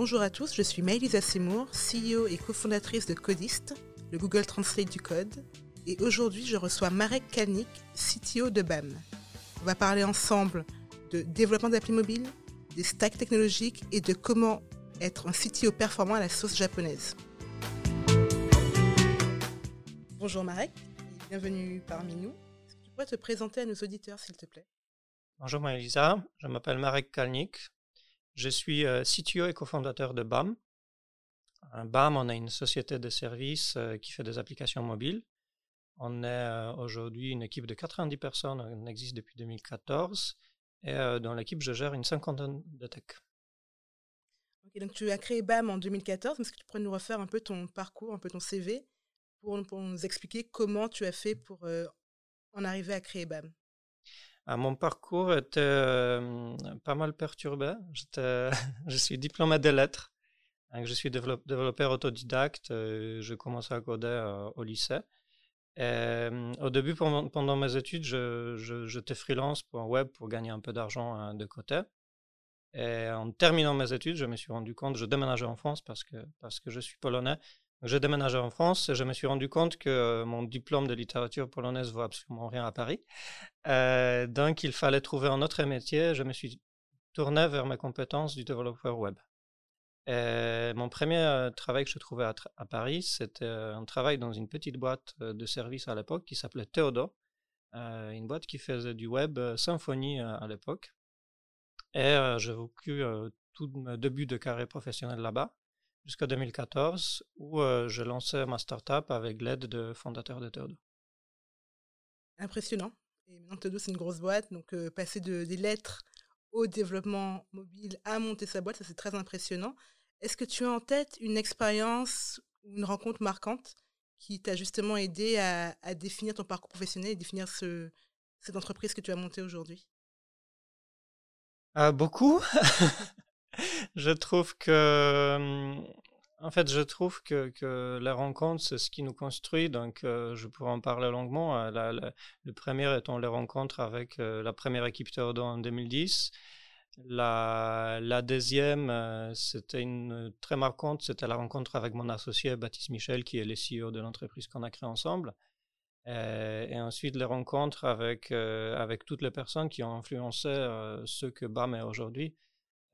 Bonjour à tous, je suis Maëlisa Seymour, CEO et cofondatrice de Codist, le Google Translate du code. Et aujourd'hui, je reçois Marek Kalnik, CTO de BAM. On va parler ensemble de développement d'appli mobile, des stacks technologiques et de comment être un CTO performant à la sauce japonaise. Bonjour Marek, bienvenue parmi nous. Est-ce que tu pourrais te présenter à nos auditeurs, s'il te plaît? Bonjour Maëlisa, je m'appelle Marek Kalnik. Je suis euh, CTO et cofondateur de BAM. BAM, on est une société de services euh, qui fait des applications mobiles. On est euh, aujourd'hui une équipe de 90 personnes, on existe depuis 2014. Et dans l'équipe, je gère une cinquantaine de tech. donc tu as créé BAM en 2014. Est-ce que tu pourrais nous refaire un peu ton parcours, un peu ton CV, pour, nous expliquer comment tu as fait pour en arriver à créer BAM mon parcours était pas mal perturbé. je suis diplômé de lettres. je suis développeur autodidacte. je commençais à coder au lycée. au début, pendant, mes études, j'étais freelance pour un web pour gagner un peu d'argent hein, de côté. En terminant mes études, je me suis rendu compte, je déménageais en France que, parce que je suis polonais. J'ai déménagé en France et je me suis rendu compte que euh, mon diplôme de littérature polonaise vaut absolument rien à Paris. Euh, donc, il fallait trouver un autre métier. Je me suis tourné vers mes compétences du développeur web. Et mon premier euh, travail que je trouvais à, Paris, c'était un travail dans une petite boîte de service à l'époque qui s'appelait Theodo, une boîte qui faisait du web Symfony à l'époque. Et j'ai vécu tout mon début de carrière professionnelle là-bas jusqu'en 2014 où euh, je lançais ma startup avec l'aide de fondateurs de Theodo. Impressionnant. Et maintenant, c'est une grosse boîte. Donc, euh, passer de, des lettres au développement mobile à monter sa boîte, ça c'est très impressionnant. Est-ce que tu as en tête une expérience ou une rencontre marquante qui t'a justement aidé à, définir ton parcours professionnel et définir ce, cette entreprise que tu as montée aujourd'hui? Euh, Beaucoup. je trouve que, mmh, en fait, je trouve que, la rencontre, c'est ce qui nous construit. Donc, euh, je pourrais en parler longuement. Euh, le premier étant les rencontres avec euh, la première équipe Théodore en 2010. La, la deuxième, c'était une très marquante, c'était la rencontre avec mon associé Baptiste Michel, qui est le CEO de l'entreprise qu'on a créée ensemble. Et, ensuite, les rencontres avec, avec toutes les personnes qui ont influencé ce que BAM est aujourd'hui.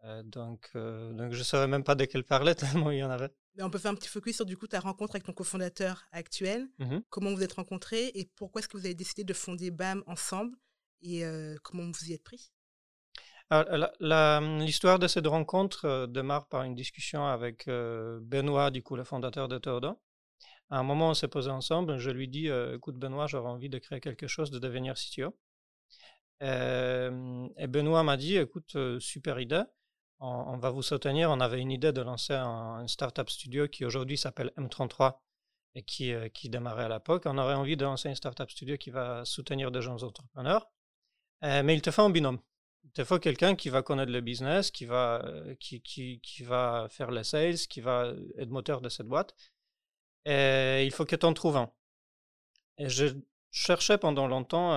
Euh, donc, euh, donc, je ne savais même pas de quel parlait tellement il y en avait. Mais on peut faire un petit focus sur du coup ta rencontre avec ton cofondateur actuel. Mmh comment vous êtes rencontrés et pourquoi est-ce que vous avez décidé de fonder BAM ensemble et euh, comment vous y êtes pris? L'histoire de cette rencontre démarre par une discussion avec Benoît, du coup le fondateur de Théodore. À un moment, on s'est posé ensemble. Je lui dis Écoute, Benoît, j'aurais envie de créer quelque chose, de devenir CTO. et Benoît m'a dit Écoute, super idée on, va vous soutenir. On avait une idée de lancer un, startup studio qui aujourd'hui s'appelle M33 et qui, euh, qui démarrait à l'époque. On aurait envie de lancer une startup studio qui va soutenir des jeunes entrepreneurs. Euh, mais il te faut un binôme. Il te faut quelqu'un qui va connaître le business, qui va, euh, qui, qui, qui, va faire les sales, qui va être moteur de cette boîte. Et il faut que tu en trouves un. Et je cherchais pendant longtemps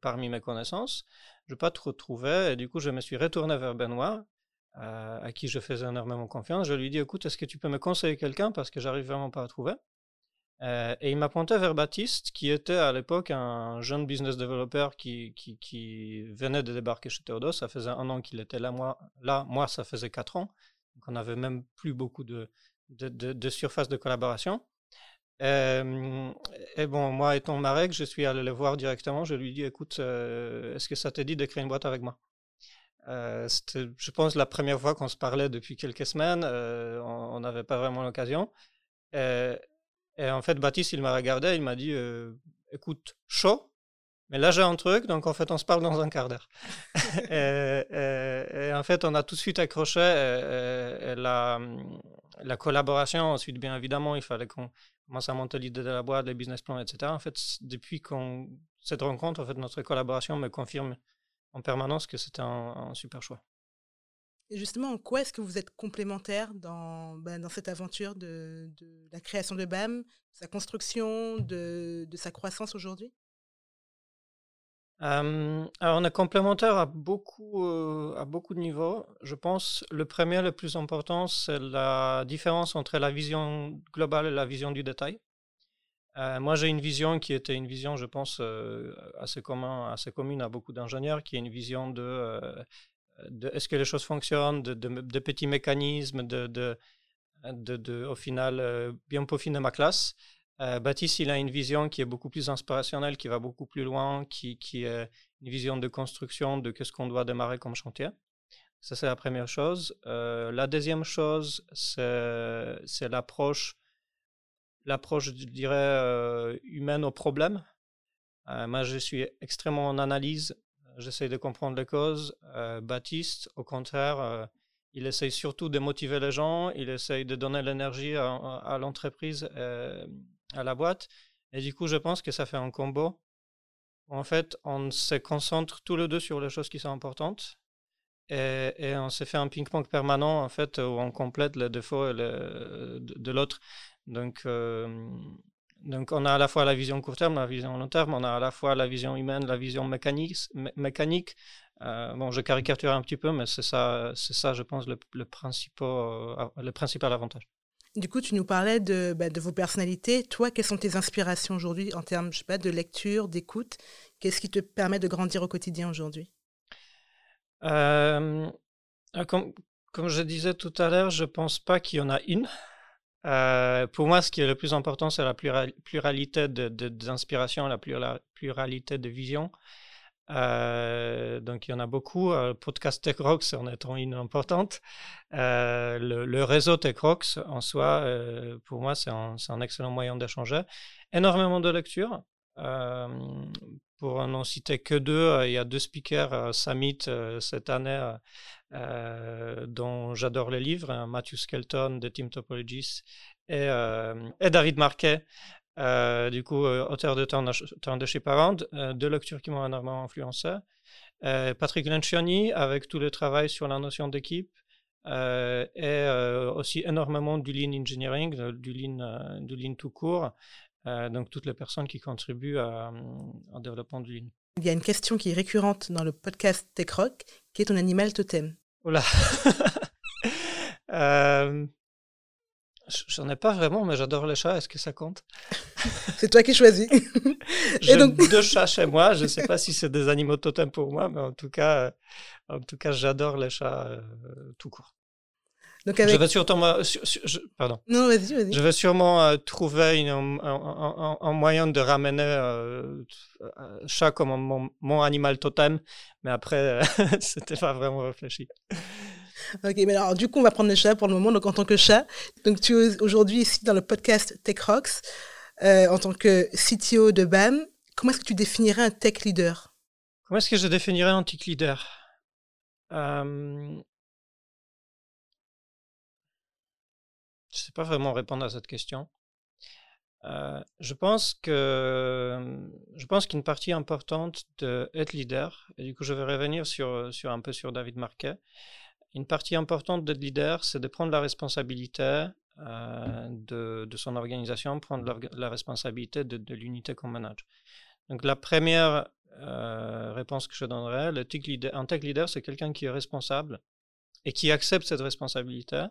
parmi mes connaissances. Je n'ai pas trop trouvé. Et du coup, je me suis retourné vers Benoît à qui je faisais énormément confiance. Je lui dis, écoute, est-ce que tu peux me conseiller quelqu'un? Parce que j'arrive vraiment pas à trouver. Euh, et il m'a pointé vers Baptiste, qui était à l'époque un jeune business developer qui, venait de débarquer chez Théodos. Ça faisait un an qu'il était là moi, là, moi, ça faisait quatre ans. Donc on n'avait même plus beaucoup de, surface de collaboration. Euh, et bon, moi étant Marek, je suis allé le voir directement. Je lui dis, écoute, euh, est-ce que ça te dit de créer une boîte avec moi? Euh, c'était, je pense, la première fois qu'on se parlait depuis quelques semaines. Euh, on n'avait pas vraiment l'occasion. Et, et, en fait, Baptiste, il m'a regardé, il m'a dit euh, Écoute, chaud, mais là j'ai un truc, donc en fait, on se parle dans un quart d'heure. et, en fait, on a tout de suite accroché. La, la, collaboration, ensuite, bien évidemment, il fallait qu'on commence à monter l'idée de la boîte, les business plans, etc. En fait, depuis qu'on, cette rencontre, en fait, notre collaboration me confirme en permanence que c'était un, super choix. Et justement, en quoi est-ce que vous êtes complémentaires dans, ben, dans cette aventure de, de, la création de BAM, de sa construction, de, de sa croissance aujourd'hui? Alors on est complémentaire à beaucoup, à beaucoup de niveaux. Je pense le premier, le plus important, c'est la différence entre la vision globale et la vision du détail. Moi, j'ai une vision qui était une vision, je pense, assez, commun, assez commune à beaucoup d'ingénieurs, qui est une vision de, de est-ce que les choses fonctionnent, de, petits mécanismes, de, au final, bien peaufiner ma classe. Euh, Baptiste, il a une vision qui est beaucoup plus inspirationnelle, qui va beaucoup plus loin, qui, qui est une vision de construction de ce qu'on doit démarrer comme chantier. Ça, c'est la première chose. Euh, la deuxième chose, c'est l'approche, l'approche, je dirais, euh, humaine au problème. moi, je suis extrêmement en analyse. J'essaie de comprendre les causes. Baptiste, au contraire, il essaye surtout de motiver les gens. Il essaye de donner l'énergie à, à l'entreprise à la boîte. Et du coup, je pense que ça fait un combo. En fait, on se concentre tous les deux sur les choses qui sont importantes. Et, on se fait un ping-pong permanent, en fait, où on complète les défauts de, l'autre. Donc, euh, donc, on a à la fois la vision court terme, la vision long terme, on a à la fois la vision humaine, la vision mécanique. mécanique. Euh, bon, je caricature un petit peu, mais c'est ça, c'est ça, je pense, le, le, principal, euh, le principal avantage. Du coup, tu nous parlais de, bah, de vos personnalités. Toi, quelles sont tes inspirations aujourd'hui en termes je sais pas, de lecture, d'écoute? Qu'est-ce qui te permet de grandir au quotidien aujourd'hui? Euh, ah, comme, comme, je disais tout à l'heure, je ne pense pas qu'il y en a une. Euh, pour moi, ce qui est le plus important, c'est la pluralité d'inspiration, de, de, la pluralité de vision. Euh, donc il y en a beaucoup. Euh, podcast Tech Rocks en étant une importante. Le, réseau Tech Rocks en soi, pour moi, c'est un, excellent moyen d'échanger. Énormément de lectures. Pour n'en citer que deux, il y a deux speakers Summit cette année dont j'adore les livres, Matthew Skelton de Team Topologies et, David Marquet euh, du coup, euh, auteur de Turn de chez Parent, euh, deux lectures qui m'ont énormément influencé. Patrick Lencioni, avec tout le travail sur la notion d'équipe, et aussi énormément du lean engineering, du lean, du lean tout court, donc toutes les personnes qui contribuent au développement du lean. Il y a une question qui est récurrente dans le podcast Tech Rock, qui est ton animal totem. Oula J'en ai pas vraiment, mais j'adore les chats. Est-ce que ça compte? C'est toi qui choisis. J'ai donc... deux chats chez moi. Je ne sais pas si c'est des animaux totems pour moi, mais en tout cas, en tout cas, j'adore les chats euh, tout court. Donc avec... Je vais sûrement, pardon. Non, vas-y, vas-y. Je vais sûrement euh, trouver un, moyen de ramener euh, chat comme mon, mon, animal totem, mais après, c'était pas vraiment réfléchi. Ok, mais alors du coup, on va prendre le chat pour le moment. Donc en tant que chat, donc tu es aujourd'hui ici dans le podcast Tech Rocks euh, en tant que CTO de BAM. Comment est-ce que tu définirais un tech leader? Comment est-ce que je définirais un tech leader? Euh... Je ne sais pas vraiment répondre à cette question. Euh, je pense que je qu'une partie importante d'être leader, et du coup je vais revenir sur, sur un peu sur David Marquet, une partie importante d'être leader, c'est de prendre la responsabilité euh, de, de, son organisation, prendre la, responsabilité de, l'unité qu'on manage. Donc la première euh, réponse que je donnerais, un tech leader, c'est quelqu'un qui est responsable et qui accepte cette responsabilité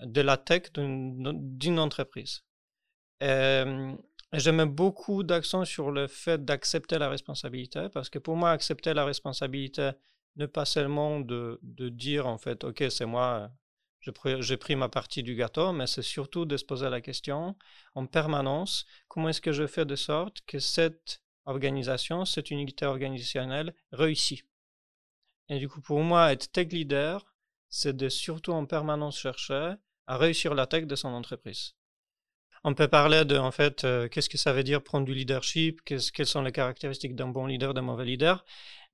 de la tech d'une entreprise. je mets beaucoup d'accent sur le fait d'accepter la responsabilité parce que pour moi, accepter la responsabilité, ne pas seulement de, de dire en fait, ok, c'est moi, j'ai pris ma partie du gâteau, mais c'est surtout de se poser la question en permanence, comment est-ce que je fais de sorte que cette organisation, cette unité organisationnelle réussit. Et du coup, pour moi, être tech leader, c'est de surtout en permanence chercher à réussir la tech de son entreprise. On peut parler de, en fait, euh, qu'est-ce que ça veut dire prendre du leadership, quelles sont les caractéristiques d'un bon leader, d'un mauvais leader.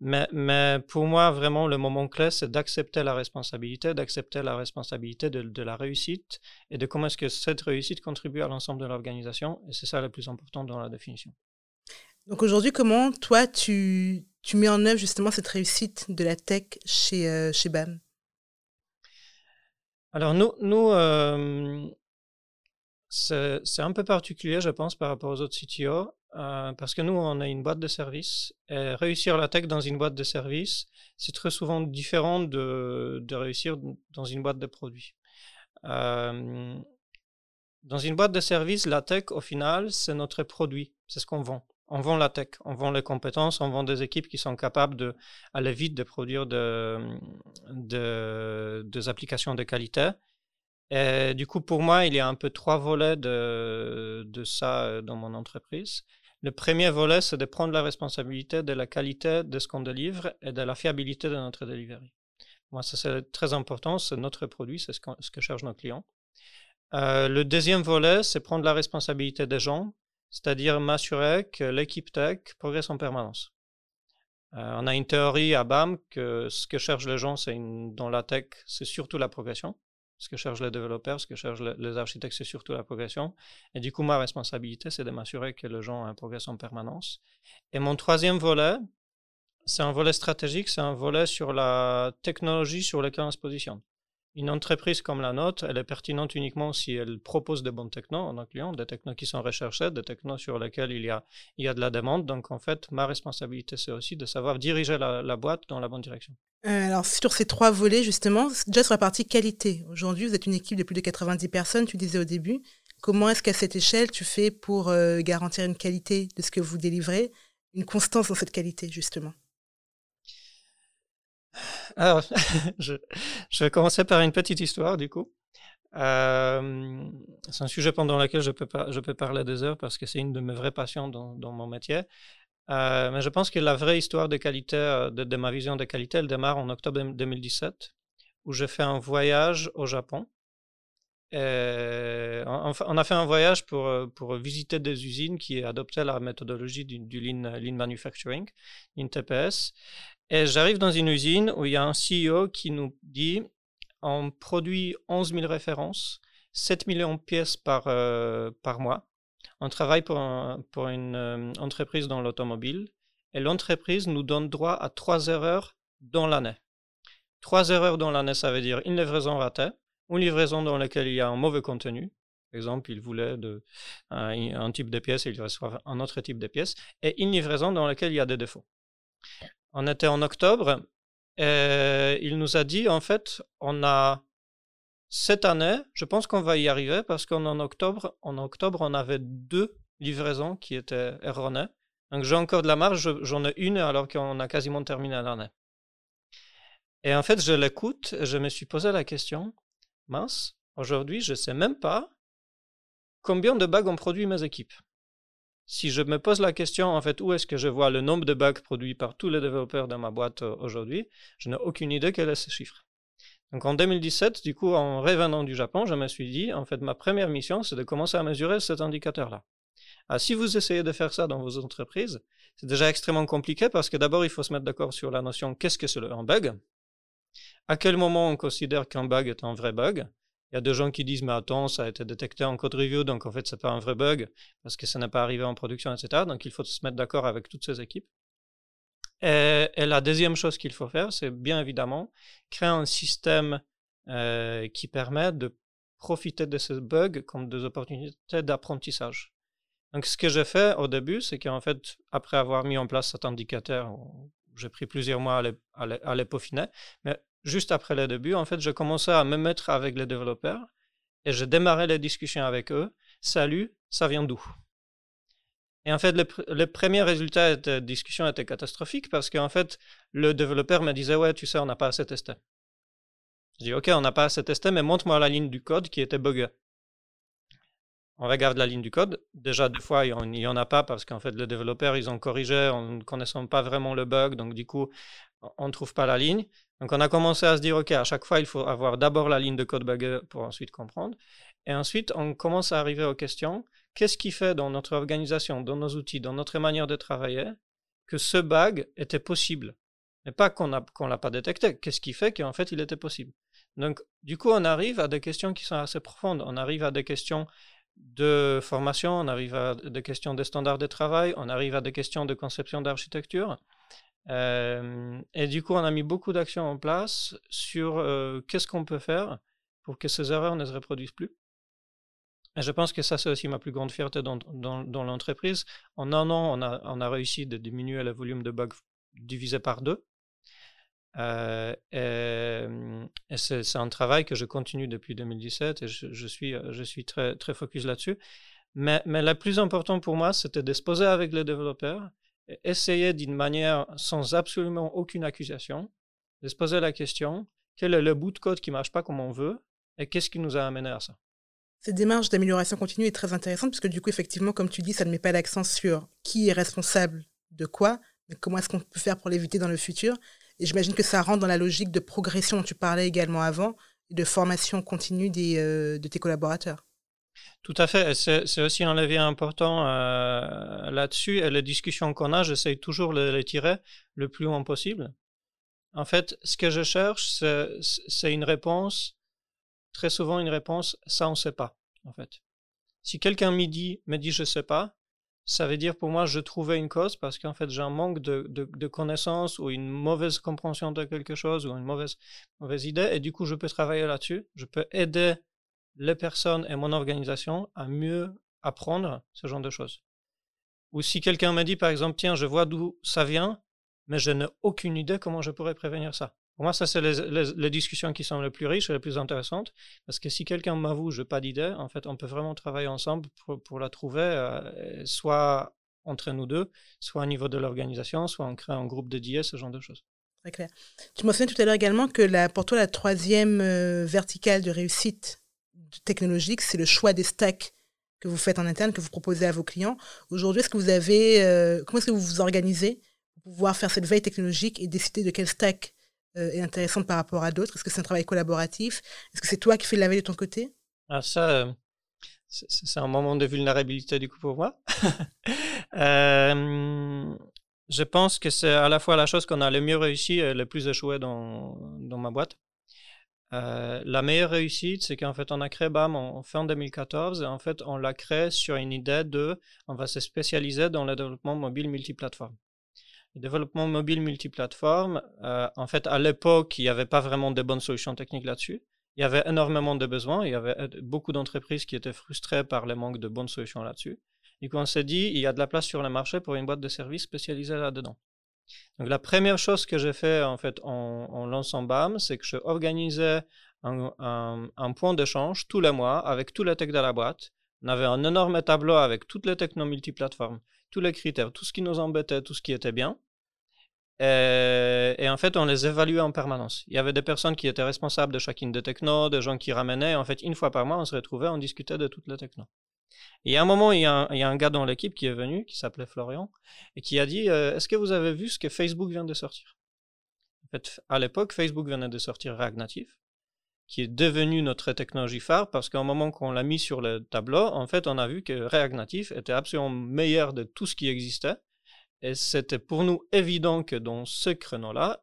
Mais, pour moi, vraiment, le moment clé, c'est d'accepter la responsabilité, d'accepter la responsabilité de, la réussite et de comment est-ce que cette réussite contribue à l'ensemble de l'organisation. Et c'est ça le plus important dans la définition. Donc aujourd'hui, comment toi, tu, tu, mets en œuvre justement cette réussite de la tech chez, euh, chez BAM? Alors nous, euh, c'est un peu particulier, je pense, par rapport aux autres CTO. parce que nous, on a une boîte de service. Et réussir la tech dans une boîte de service, c'est très souvent différent de, réussir dans une boîte de produits. dans une boîte de service, la tech, au final, c'est notre produit, c'est ce qu'on vend on vend la tech, on vend les compétences, on vend des équipes qui sont capables d'aller vite, de produire de, des applications de qualité. Et du coup, pour moi, il y a un peu trois volets de, de ça euh, dans mon entreprise. Le premier volet, c'est de prendre la responsabilité de la qualité de ce qu'on délivre et de la fiabilité de notre delivery. Moi, ça c'est très important, c'est notre produit, c'est ce, ce, que cherchent nos clients. Euh, le deuxième volet, c'est prendre la responsabilité des gens c'est-à-dire m'assurer que l'équipe tech progresse en permanence. Euh, on a une théorie à BAM que ce que cherchent les gens c'est dans la tech, c'est surtout la progression. Ce que cherchent les développeurs, ce que cherchent les architectes, c'est surtout la progression. Et du coup, ma responsabilité, c'est de m'assurer que les gens progressent en permanence. Et mon troisième volet, c'est un volet stratégique, c'est un volet sur la technologie sur laquelle on se positionne. Une entreprise comme la nôtre, elle est pertinente uniquement si elle propose de bons technos à nos clients, des technos qui sont recherchés, des technos sur lesquels il y a, il y a de la demande. Donc, en fait, ma responsabilité, c'est aussi de savoir diriger la, boîte dans la bonne direction. Euh, alors, sur ces trois volets, justement, déjà sur la partie qualité. Aujourd'hui, vous êtes une équipe de plus de 90 personnes, tu disais au début. Comment est-ce qu'à cette échelle, tu fais pour euh, garantir une qualité de ce que vous délivrez, une constance dans cette qualité, justement? je, vais commencer par une petite histoire, du coup. Euh, c'est un sujet pendant lequel je peux, je parler des heures parce que c'est une de mes vraies passions dans, mon métier. Euh, mais je pense que la vraie histoire de qualité, euh, de, ma vision de qualité, elle démarre en octobre 2017, où j'ai fait un voyage au Japon. on, a fait un voyage pour, visiter des usines qui adoptaient la méthodologie du, lean, lean, Manufacturing, Lean TPS. Et j'arrive dans une usine où il y a un CEO qui nous dit on produit 11 000 références, 7 millions de pièces par, euh, par mois. On travaille pour, pour une euh, entreprise dans l'automobile et l'entreprise nous donne droit à trois erreurs dans l'année. Trois erreurs dans l'année, ça veut dire une livraison ratée, une livraison dans laquelle il y a un mauvais contenu. Par exemple, il voulait de, un, type de pièce il reçoit un autre type de pièce, et une livraison dans laquelle il y a des défauts on était en octobre, et il nous a dit, en fait, on a cette année, je pense qu'on va y arriver parce qu'en octobre, en octobre, on avait deux livraisons qui étaient erronées. Donc j'ai encore de la marge, j'en ai une alors qu'on a quasiment terminé l'année. Et en fait, je l'écoute je me suis posé la question, mince, aujourd'hui, je ne sais même pas combien de bagues ont produit mes équipes si je me pose la question, en fait, où est-ce que je vois le nombre de bugs produits par tous les développeurs dans ma boîte euh, aujourd'hui, je n'ai aucune idée quel est ce chiffre. Donc en 2017, du coup, en revenant du Japon, je me suis dit, en fait, ma première mission, c'est de commencer à mesurer cet indicateur-là. Ah, si vous essayez de faire ça dans vos entreprises, c'est déjà extrêmement compliqué parce que d'abord, il faut se mettre d'accord sur la notion qu'est-ce que c'est un bug, à quel moment on considère qu'un bug est un vrai bug, il y a des gens qui disent, mais attends, ça a été détecté en code review, donc en fait, c'est pas un vrai bug parce que ça n'est pas arrivé en production, etc. Donc, il faut se mettre d'accord avec toutes ces équipes. Et, la deuxième chose qu'il faut faire, c'est bien évidemment créer un système euh, qui permet de profiter de ces bugs comme des opportunités d'apprentissage. Donc, ce que j'ai fait au début, c'est qu'en fait, après avoir mis en place cet indicateur, j'ai pris plusieurs mois à les peaufiner, mais juste après le début, en fait, je commençais à me mettre avec les développeurs et je démarrais les discussions avec eux. Salut, ça vient d'où? Et en fait, le, premier résultat de discussion était catastrophique parce qu'en fait, le développeur me disait Ouais, tu sais, on n'a pas assez testé. Je dis Ok, on n'a pas assez testé, mais montre-moi la ligne du code qui était buggée. On regarde la ligne du code. Déjà, des fois, il n'y en a pas parce qu'en fait, les développeurs, ils ont corrigé en ne connaissant pas vraiment le bug. Donc, du coup, on ne trouve pas la ligne. Donc on a commencé à se dire, OK, à chaque fois, il faut avoir d'abord la ligne de code bug pour ensuite comprendre. Et ensuite, on commence à arriver aux questions. Qu'est-ce qui fait dans notre organisation, dans nos outils, dans notre manière de travailler, que ce bug était possible? Mais pas qu'on ne l'a pas détecté. Qu'est-ce qui fait qu'en fait, il était possible? Donc, du coup, on arrive à des questions qui sont assez profondes. On arrive à des questions de formation, on arrive à des questions de standards de travail, on arrive à des questions de conception d'architecture. Et du coup, on a mis beaucoup d'actions en place sur qu'est-ce qu'on peut faire pour que ces erreurs ne se reproduisent plus. Et je pense que ça, c'est aussi ma plus grande fierté dans, dans, l'entreprise. En un an, on a, on a réussi de diminuer le volume de bugs divisé par deux. Euh, et, c'est, un travail que je continue depuis 2017 et je, suis, je suis très, très focus là-dessus. Mais, mais le plus important pour moi, c'était de se poser avec les développeurs et essayer d'une manière sans absolument aucune accusation de se poser la question quel est le bout de code qui ne marche pas comme on veut et qu'est-ce qui nous a amené à ça? Cette démarche d'amélioration continue est très intéressante parce que du coup, effectivement, comme tu dis, ça ne met pas l'accent sur qui est responsable de quoi, mais comment est-ce qu'on peut faire pour l'éviter dans le futur. Et j'imagine que ça rentre dans la logique de progression dont tu parlais également avant, et de formation continue des, euh, de tes collaborateurs. Tout à fait. C'est aussi un levier important euh, là-dessus. Et les discussions qu'on a, j'essaye toujours de les tirer le plus loin possible. En fait, ce que je cherche, c'est une réponse, très souvent une réponse, ça on ne sait pas, en fait. Si quelqu'un me dit, me dit je ne sais pas, ça veut dire pour moi je trouvais une cause parce qu'en fait j'ai un manque de, de, connaissances ou une mauvaise compréhension de quelque chose ou une mauvaise, mauvaise idée et du coup je peux travailler là-dessus, je peux aider les personnes et mon organisation à mieux apprendre ce genre de choses. Ou si quelqu'un me dit par exemple tiens je vois d'où ça vient mais je n'ai aucune idée comment je pourrais prévenir ça. Pour moi, ça, c'est les, discussions qui sont les plus riches et les plus intéressantes, parce que si quelqu'un m'avoue, je n'ai pas d'idée, en fait, on peut vraiment travailler ensemble pour, la trouver, euh, soit entre nous deux, soit au niveau de l'organisation, soit on crée un groupe dédié, ce genre de choses. Très clair. Tu mentionnais tout à l'heure également que la, pour toi, la troisième euh, verticale de réussite technologique, c'est le choix des stacks que vous faites en interne, que vous proposez à vos clients. Aujourd'hui, est-ce que vous avez, euh, comment est-ce que vous vous organisez pouvoir faire cette veille technologique et décider de quel stack euh, est intéressant par rapport à d'autres? Est-ce que c'est un travail collaboratif? Est-ce que c'est toi qui fais la veille de ton côté? Ah, Ça, euh, c'est un moment de vulnérabilité du coup pour moi. Je pense que c'est à la fois la chose qu'on a le mieux réussi et le plus échoué dans ma boîte. La meilleure réussite, c'est qu'en fait, on a créé BAM en fin 2014 et en fait, on l'a créé sur une idée de on va se spécialiser dans le développement mobile multiplateforme. Le développement mobile multiplateforme, euh, en fait, à l'époque, il n'y avait pas vraiment de bonnes solutions techniques là-dessus. Il y avait énormément de besoins. Il y avait beaucoup d'entreprises qui étaient frustrées par le manque de bonnes solutions là-dessus. Et on s'est dit, il y a de la place sur le marché pour une boîte de services spécialisée là-dedans. Donc, la première chose que j'ai fait, en fait, en, lançant BAM, c'est que je organisais un, point d'échange tous les mois avec tous les techs de la boîte. On avait un énorme tableau avec toutes les technos multiplateformes tous les critères, tout ce qui nous embêtait, tout ce qui était bien. Et, en fait, on les évaluait en permanence. Il y avait des personnes qui étaient responsables de chacune des technos, des gens qui ramenaient. En fait, une fois par mois, on se retrouvait, on discutait de toutes les technos. Et à un moment, il y a un, gars dans l'équipe qui est venu, qui s'appelait Florian, et qui a dit euh, Est-ce que vous avez vu ce que Facebook vient de sortir? À l'époque, Facebook venait de sortir React Native qui est devenu notre technologie phare parce qu'au moment qu'on l'a mis sur le tableau, en fait, on a vu que React Native était absolument meilleur de tout ce qui existait. Et c'était pour nous évident que dans ce créneau-là,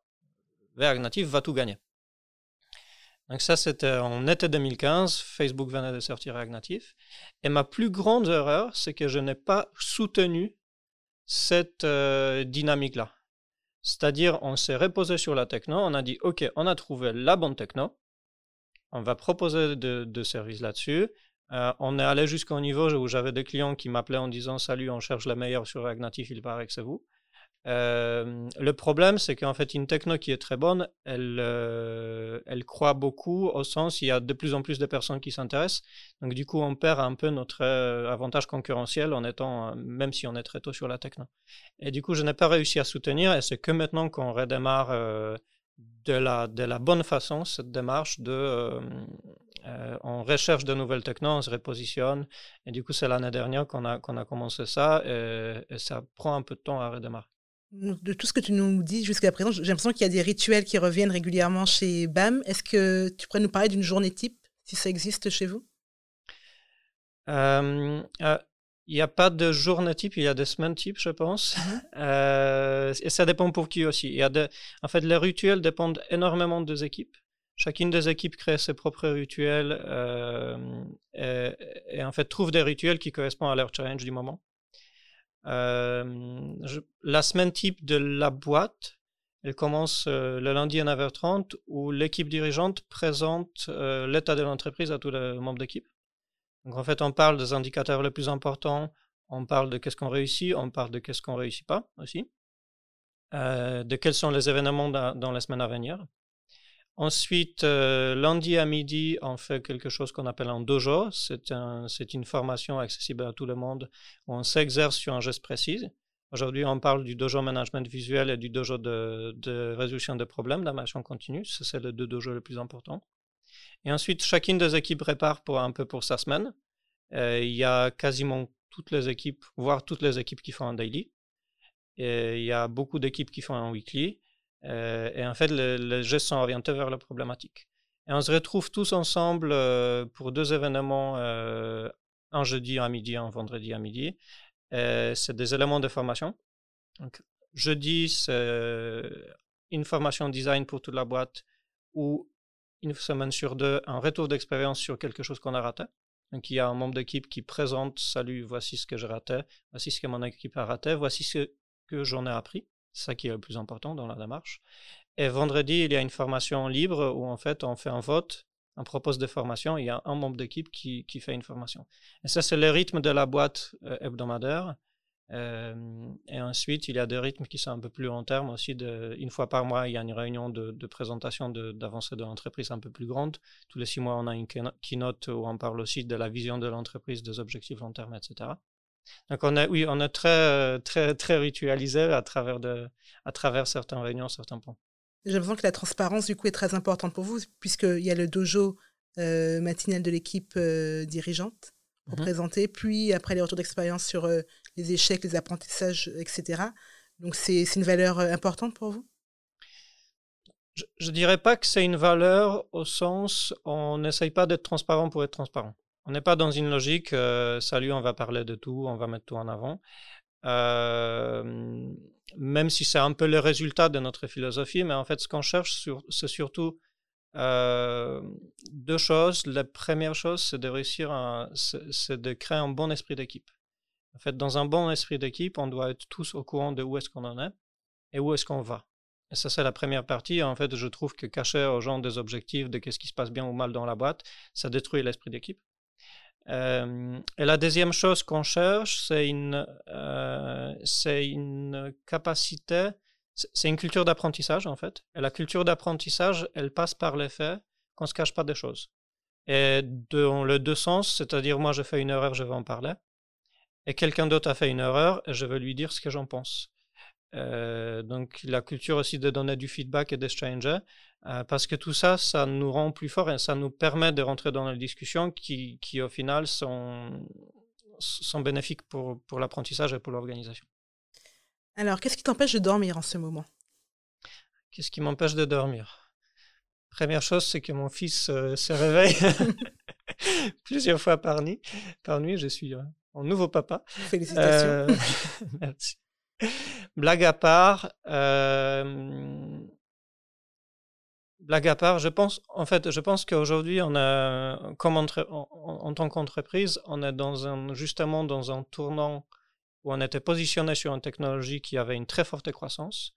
React Native va tout gagner. Donc ça, c'était en été 2015, Facebook venait de sortir React Native. Et ma plus grande erreur, c'est que je n'ai pas soutenu cette euh, dynamique-là. C'est-à-dire, on s'est reposé sur la techno, on a dit, OK, on a trouvé la bonne techno, on va proposer de, services là-dessus. Euh, on est allé jusqu'au niveau où j'avais des clients qui m'appelaient en disant Salut, on cherche la meilleure sur React Native, il paraît que c'est vous. Euh, le problème, c'est qu'en fait, une techno qui est très bonne, elle, euh, elle croît beaucoup au sens il y a de plus en plus de personnes qui s'intéressent. Donc, du coup, on perd un peu notre avantage concurrentiel en étant, même si on est très tôt sur la techno. Et du coup, je n'ai pas réussi à soutenir et c'est que maintenant qu'on redémarre de la, de la bonne façon cette démarche de euh, euh, on recherche de nouvelles technologies, on se repositionne et du coup c'est l'année dernière qu'on a, qu'on a commencé ça et, ça prend un peu de temps à redémarrer. De tout ce que tu nous dis jusqu'à présent, j'ai l'impression qu'il y a des rituels qui reviennent régulièrement chez BAM. Est-ce que tu pourrais nous parler d'une journée type, si ça existe chez vous? Euh, il n'y a pas de journée type, il y a des semaines type, je pense. Mhm. Euh, et ça dépend pour qui aussi. Il y a en fait, les rituels dépendent énormément des équipes. Chacune des équipes crée ses propres rituels euh, et, en fait trouve des rituels qui correspondent à leur challenge du moment. Euh, la semaine type de la boîte, elle commence le lundi à 9h30 où l'équipe dirigeante présente l'état de l'entreprise à tous les membres d'équipe. Donc en fait, on parle des indicateurs les plus importants, on parle de qu'est-ce qu'on réussit, on parle de qu'est-ce qu'on réussit pas aussi, euh, de quels sont les événements dans, dans les semaines à venir. Ensuite, euh, lundi à midi, on fait quelque chose qu'on appelle un dojo. C'est un, une formation accessible à tout le monde où on s'exerce sur un geste précis. Aujourd'hui, on parle du dojo management visuel et du dojo de, résolution de problèmes d'amélioration continue. C'est le deux dojos les plus importants. Et ensuite, chacune des équipes prépare un peu pour sa semaine. Euh, il y a quasiment toutes les équipes, voire toutes les équipes qui font un daily. Il y a beaucoup d'équipes qui font un weekly. Euh, et en fait, les gestes sont orientés vers la problématique. Et on se retrouve tous ensemble euh, pour deux événements, euh, un jeudi à midi, un vendredi à midi. c'est des éléments de formation. Jeudi, c'est une formation design pour toute la boîte ou une semaine sur deux, un retour d'expérience sur quelque chose qu'on a raté. Donc, il y a un membre d'équipe qui présente Salut, voici ce que j'ai raté, voici ce que mon équipe a raté, voici ce que j'en ai appris. C'est ça qui est le plus important dans la démarche. Et vendredi, il y a une formation libre où en fait on fait un vote, on propose des formations, il y a un membre d'équipe qui, qui, fait une formation. Et ça, c'est le rythme de la boîte euh, hebdomadaire. Euh, et ensuite, il y a des rythmes qui sont un peu plus long terme aussi. Une fois par mois, il y a une réunion de, présentation d'avancée de l'entreprise un peu plus grande. Tous les six mois, on a une keynote où on parle aussi de la vision de l'entreprise, des objectifs long terme, etc. Donc on est, oui, on est très, euh, très, très ritualisé à travers, de, à travers certaines réunions, certains points. J'ai l'impression que la transparence, du coup, est très importante pour vous, puisqu'il y a le dojo euh, matinal de l'équipe euh, dirigeante pour mhm. présenter, puis après les retours d'expérience sur les échecs, les apprentissages, etc. Donc c'est une valeur importante pour vous? Je ne dirais pas que c'est une valeur au sens on n'essaye pas d'être transparent pour être transparent. On n'est pas dans une logique, euh, salut, on va parler de tout, on va mettre tout en avant. Euh, même si c'est un peu le résultat de notre philosophie, mais en fait, ce qu'on cherche, c'est surtout euh, deux choses. La première chose, c'est de réussir, c'est de créer un bon esprit d'équipe. En fait, dans un bon esprit d'équipe, on doit être tous au courant de où est-ce qu'on en est et où est-ce qu'on va. Et ça, c'est la première partie. En fait, je trouve que cacher aux gens des objectifs de qu'est-ce qui se passe bien ou mal dans la boîte, ça détruit l'esprit d'équipe. Euh, et la deuxième chose qu'on cherche, c'est une, euh, une capacité, c'est une culture d'apprentissage en fait. Et la culture d'apprentissage, elle passe par l'effet qu'on ne se cache pas des choses. Et dans le deux sens, c'est-à-dire moi je fais une erreur, je vais en parler. Et quelqu'un d'autre a fait une erreur, je vais lui dire ce que j'en pense. Euh, donc la culture aussi de donner du feedback et d'échanger, euh, parce que tout ça, ça nous rend plus forts et ça nous permet de rentrer dans les discussions qui, qui au final sont, sont bénéfiques pour, pour l'apprentissage et pour l'organisation. Alors, qu'est-ce qui t'empêche de dormir en ce moment? Qu'est-ce qui m'empêche de dormir? Première chose, c'est que mon fils euh, se réveille plusieurs fois par nuit. Par nuit, je suis un nouveau papa. Félicitations. merci. Blague à part, euh, blague à part, je pense, en fait, je pense qu'aujourd'hui, on a, comme en, tant qu'entreprise, on est dans un, justement dans un tournant où on était positionné sur une technologie qui avait une très forte croissance.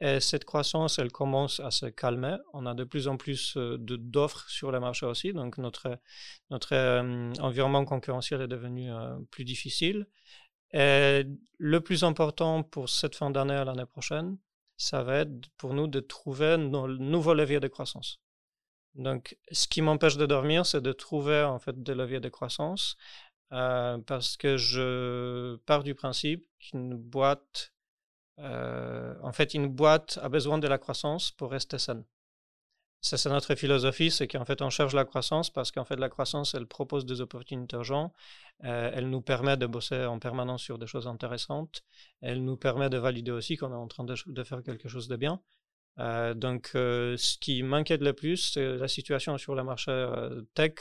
Et cette croissance, elle commence à se calmer. On a de plus en plus euh, d'offres sur le marché aussi. Donc, notre, notre euh, environnement concurrentiel est devenu plus difficile. Et le plus important pour cette fin d'année à l'année prochaine, ça va être pour nous de trouver nos nouveaux leviers de croissance. Donc, ce qui m'empêche de dormir, c'est de trouver en fait des leviers de croissance euh, parce que je pars du principe qu'une boîte, euh, en fait, une boîte a besoin de la croissance pour rester saine. Ça, c'est notre philosophie, c'est qu'en fait, on cherche la croissance parce qu'en fait, la croissance, elle propose des opportunités aux gens, euh, elle nous permet de bosser en permanence sur des choses intéressantes, elle nous permet de valider aussi qu'on est en train de, faire quelque chose de bien. Euh, donc, euh, ce qui m'inquiète le plus, c'est la situation sur le marché tech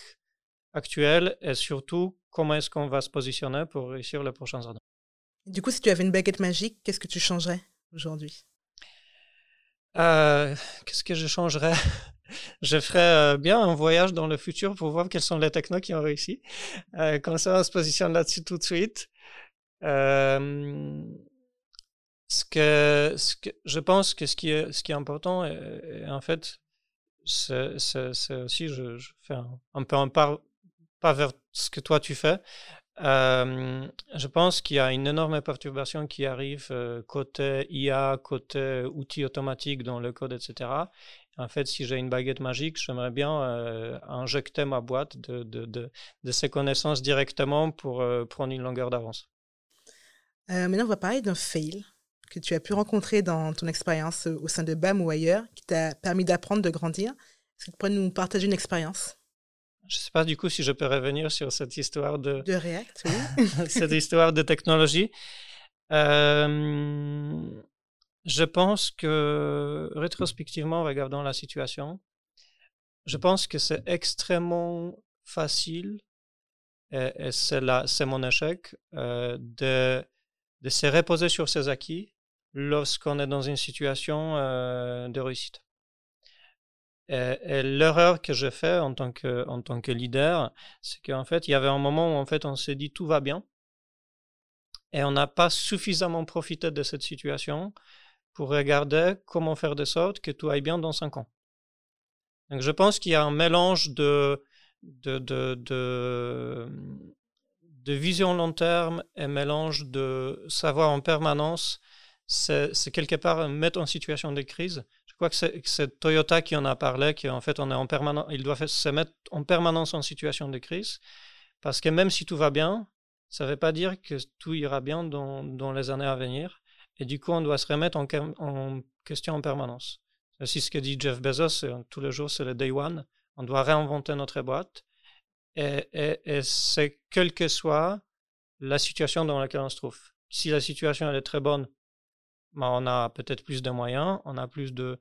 actuel et surtout comment est-ce qu'on va se positionner pour réussir les prochains années. Du coup, si tu avais une baguette magique, qu'est-ce que tu changerais aujourd'hui? Euh, qu'est-ce que je changerais? Je ferais euh, bien un voyage dans le futur pour voir quels sont les technos qui ont réussi. Euh, comme ça, on se positionne là-dessus tout de suite. Euh, ce que, ce que, je pense que ce qui est, ce qui est important, et, en fait, c'est aussi, je, je, fais un, peu un, par, pas vers ce que toi tu fais. Euh, je pense qu'il y a une énorme perturbation qui arrive euh, côté IA, côté outils automatiques dans le code, etc. En fait, si j'ai une baguette magique, j'aimerais bien euh, injecter ma boîte de, de, de, de, ces connaissances directement pour prendre une longueur d'avance. maintenant, on va parler d'un fail que tu as pu rencontrer dans ton expérience au sein de BAM ou ailleurs, qui t'a permis d'apprendre, de grandir. Est-ce que tu pourrais nous partager une expérience? Je ne sais pas du coup si je peux revenir sur cette histoire de, de React, oui. cette histoire de technologie. Euh, je pense que rétrospectivement, regardant la situation, je pense que c'est extrêmement facile, et, c'est, c'est mon échec, euh, de, de se reposer sur ses acquis lorsqu'on est dans une situation euh, de réussite. Et, l'erreur que j'ai fait en tant que, leader, c'est qu'en fait, il y avait un moment où en fait, on s'est dit tout va bien. Et on n'a pas suffisamment profité de cette situation pour regarder comment faire de sorte que tout aille bien dans cinq ans. Donc je pense qu'il y a un mélange de, de, de, de, de vision long terme et mélange de savoir en permanence. C'est quelque part mettre en situation de crise crois que c'est Toyota qui en a parlé, qu'en fait, on est en permanence, il doit se mettre en permanence en situation de crise, parce que même si tout va bien, ça ne veut pas dire que tout ira bien dans, les années à venir. Et du coup, on doit se remettre en, question en permanence. C'est ce que dit Jeff Bezos, tous les jours, c'est le day one. On doit réinventer notre boîte. Et, et, et c'est quelle que soit la situation dans laquelle on se trouve. Si la situation elle est très bonne, bah, on a peut-être plus de moyens, on a plus de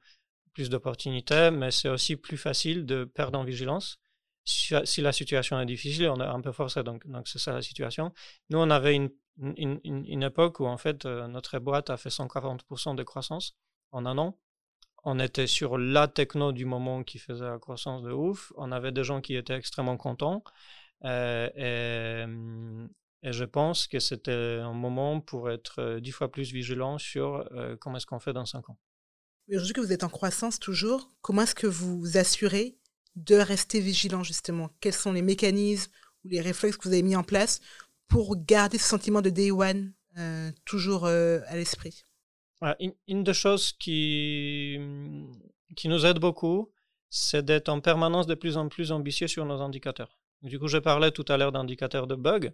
plus d'opportunités, mais c'est aussi plus facile de perdre en vigilance. Si, la situation est difficile, on est un peu forcé, donc c'est ça la situation. Nous, on avait une, une, une, époque où en fait euh, notre boîte a fait 140% de croissance en un an. On était sur la techno du moment qui faisait la croissance de ouf. On avait des gens qui étaient extrêmement contents. Euh, et, et je pense que c'était un moment pour être euh, dix fois plus vigilant sur euh, comment est-ce qu'on fait dans cinq ans. Aujourd'hui que vous êtes en croissance toujours, comment est-ce que vous vous assurez de rester vigilant justement? Quels sont les mécanismes ou les réflexes que vous avez mis en place pour garder ce sentiment de day one euh, toujours à l'esprit? Une, une, des choses qui, qui nous aide beaucoup, c'est d'être en permanence de plus en plus ambitieux sur nos indicateurs. Du coup, je parlais tout à l'heure d'indicateurs de bug.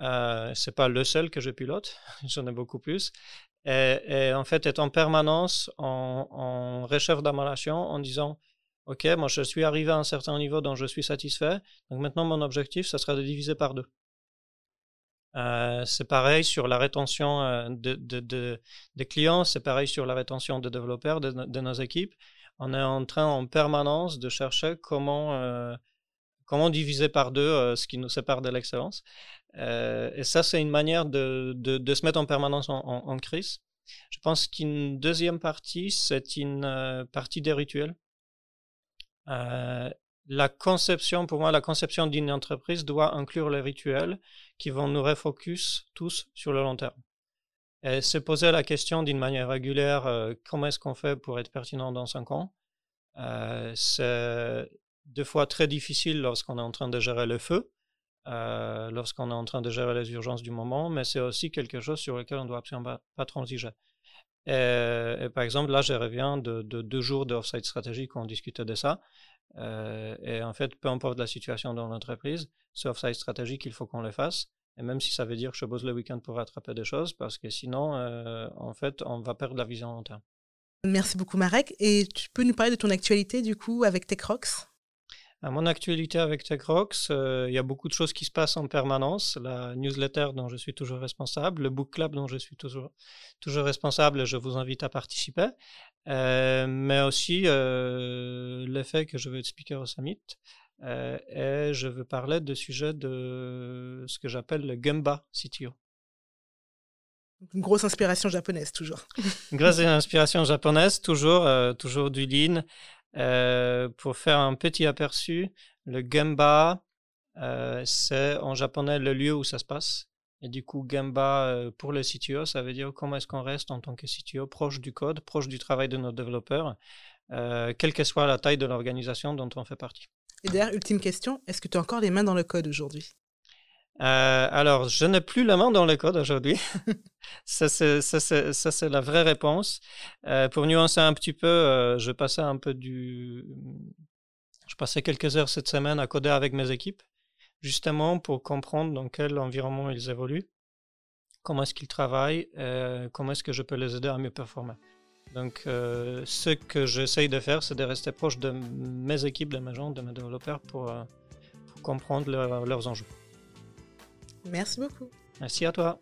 Euh, c'est pas le seul que je pilote, j'en ai beaucoup plus. Et, en fait, être en permanence en, recherche d'amélioration en disant Ok, moi je suis arrivé à un certain niveau dont je suis satisfait, donc maintenant mon objectif, ça sera de diviser par deux. Euh, c'est pareil sur la rétention euh, de, de, des clients, c'est pareil sur la rétention des développeurs de, nos équipes. On est en train en permanence de chercher comment comment diviser par deux euh, ce qui nous sépare de l'excellence. Euh, et ça, c'est une manière de, se mettre en permanence en, crise. Je pense qu'une deuxième partie, c'est une euh, partie des rituels. la conception, pour moi, la conception d'une entreprise doit inclure les rituels qui vont nous refocus tous sur le long terme. Et se poser la question d'une manière régulière, comment est-ce qu'on fait pour être pertinent dans cinq ans deux fois très difficile lorsqu'on est en train de gérer le feu, euh, lorsqu'on est en train de gérer les urgences du moment, mais c'est aussi quelque chose sur lequel on doit absolument pas, transiger. Et, par exemple, là, je reviens de, deux jours de off-site stratégique discutait de ça. Euh, et en fait, peu importe la situation dans l'entreprise, ce off-site stratégique, il faut qu'on le fasse. Et même si ça veut dire que je bosse le week-end pour rattraper des choses, parce que sinon, euh, en fait, on va perdre la vision long terme. Merci beaucoup, Marek. Et tu peux nous parler de ton actualité, du coup, avec TechRox? À mon actualité avec TechRox, euh, il y a beaucoup de choses qui se passent en permanence. La newsletter dont je suis toujours responsable, le book club dont je suis toujours, toujours responsable, je vous invite à participer. Euh, mais aussi euh, le fait que je veux speaker au summit. et je veux parler de sujet de ce que j'appelle le Gemba CTO. Une grosse inspiration japonaise, toujours. Une grosse inspiration japonaise, toujours, toujours du lean. Euh, pour faire un petit aperçu, le Gemba, euh, c'est en japonais le lieu où ça se passe. Et du coup, Gemba, euh, pour le CTO, ça veut dire comment est-ce qu'on reste en tant que CTO proche du code, proche du travail de nos développeurs, quelle que soit la taille de l'organisation dont on fait partie. Et d'ailleurs, ultime question, est-ce que tu as encore les mains dans le code aujourd'hui? Euh, alors, je n'ai plus la main dans le code aujourd'hui. ça, c'est la vraie réponse. Euh, pour nuancer un petit peu, euh, je passais quelques heures cette semaine à coder avec mes équipes, justement pour comprendre dans quel environnement ils évoluent, comment est-ce qu'ils travaillent, comment est-ce que je peux les aider à mieux performer. Donc, ce que j'essaye de faire, c'est de rester proche de mes équipes, de mes gens, de mes développeurs pour, comprendre leurs enjeux. Merci beaucoup. Merci à toi.